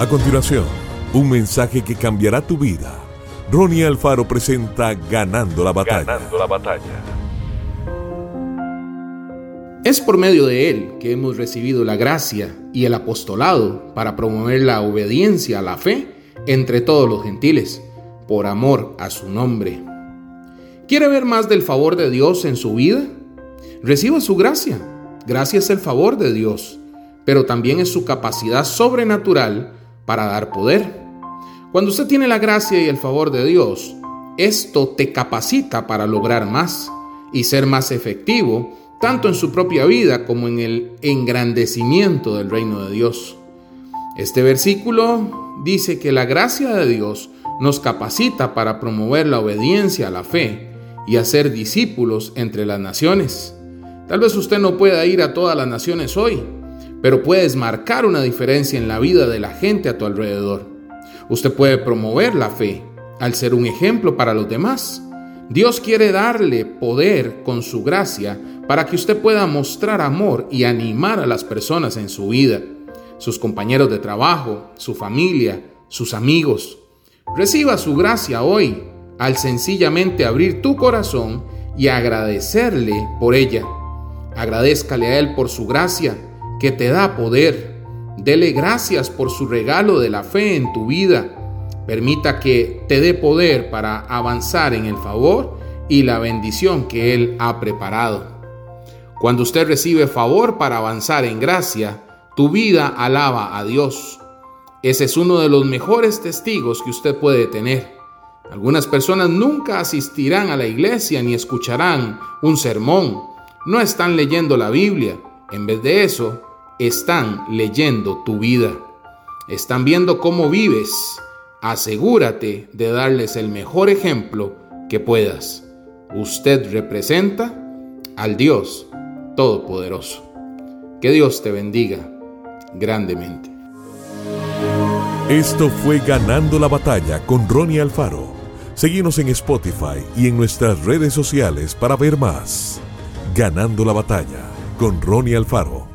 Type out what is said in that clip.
A continuación, un mensaje que cambiará tu vida. Ronnie Alfaro presenta Ganando la batalla. Ganando la batalla. Es por medio de Él que hemos recibido la gracia y el apostolado para promover la obediencia a la fe entre todos los gentiles, por amor a su nombre. ¿Quiere ver más del favor de Dios en su vida? Reciba su gracia. Gracia es el favor de Dios, pero también es su capacidad sobrenatural para dar poder. Cuando usted tiene la gracia y el favor de Dios, esto te capacita para lograr más y ser más efectivo, tanto en su propia vida como en el engrandecimiento del reino de Dios. Este versículo dice que la gracia de Dios nos capacita para promover la obediencia a la fe y hacer discípulos entre las naciones. Tal vez usted no pueda ir a todas las naciones hoy, pero puedes marcar una diferencia en la vida de la gente a tu alrededor. Usted puede promover la fe al ser un ejemplo para los demás. Dios quiere darle poder con su gracia para que usted pueda mostrar amor y animar a las personas en su vida, sus compañeros de trabajo, su familia, sus amigos. Reciba su gracia hoy al sencillamente abrir tu corazón y agradecerle por ella. Agradezcale a Él por su gracia que te da poder. Dele gracias por su regalo de la fe en tu vida. Permita que te dé poder para avanzar en el favor y la bendición que Él ha preparado. Cuando usted recibe favor para avanzar en gracia, tu vida alaba a Dios. Ese es uno de los mejores testigos que usted puede tener. Algunas personas nunca asistirán a la iglesia ni escucharán un sermón. No están leyendo la Biblia. En vez de eso, están leyendo tu vida. Están viendo cómo vives. Asegúrate de darles el mejor ejemplo que puedas. Usted representa al Dios Todopoderoso. Que Dios te bendiga grandemente. Esto fue Ganando la batalla con Ronnie Alfaro. Seguimos en Spotify y en nuestras redes sociales para ver más. Ganando la batalla con Ronnie Alfaro.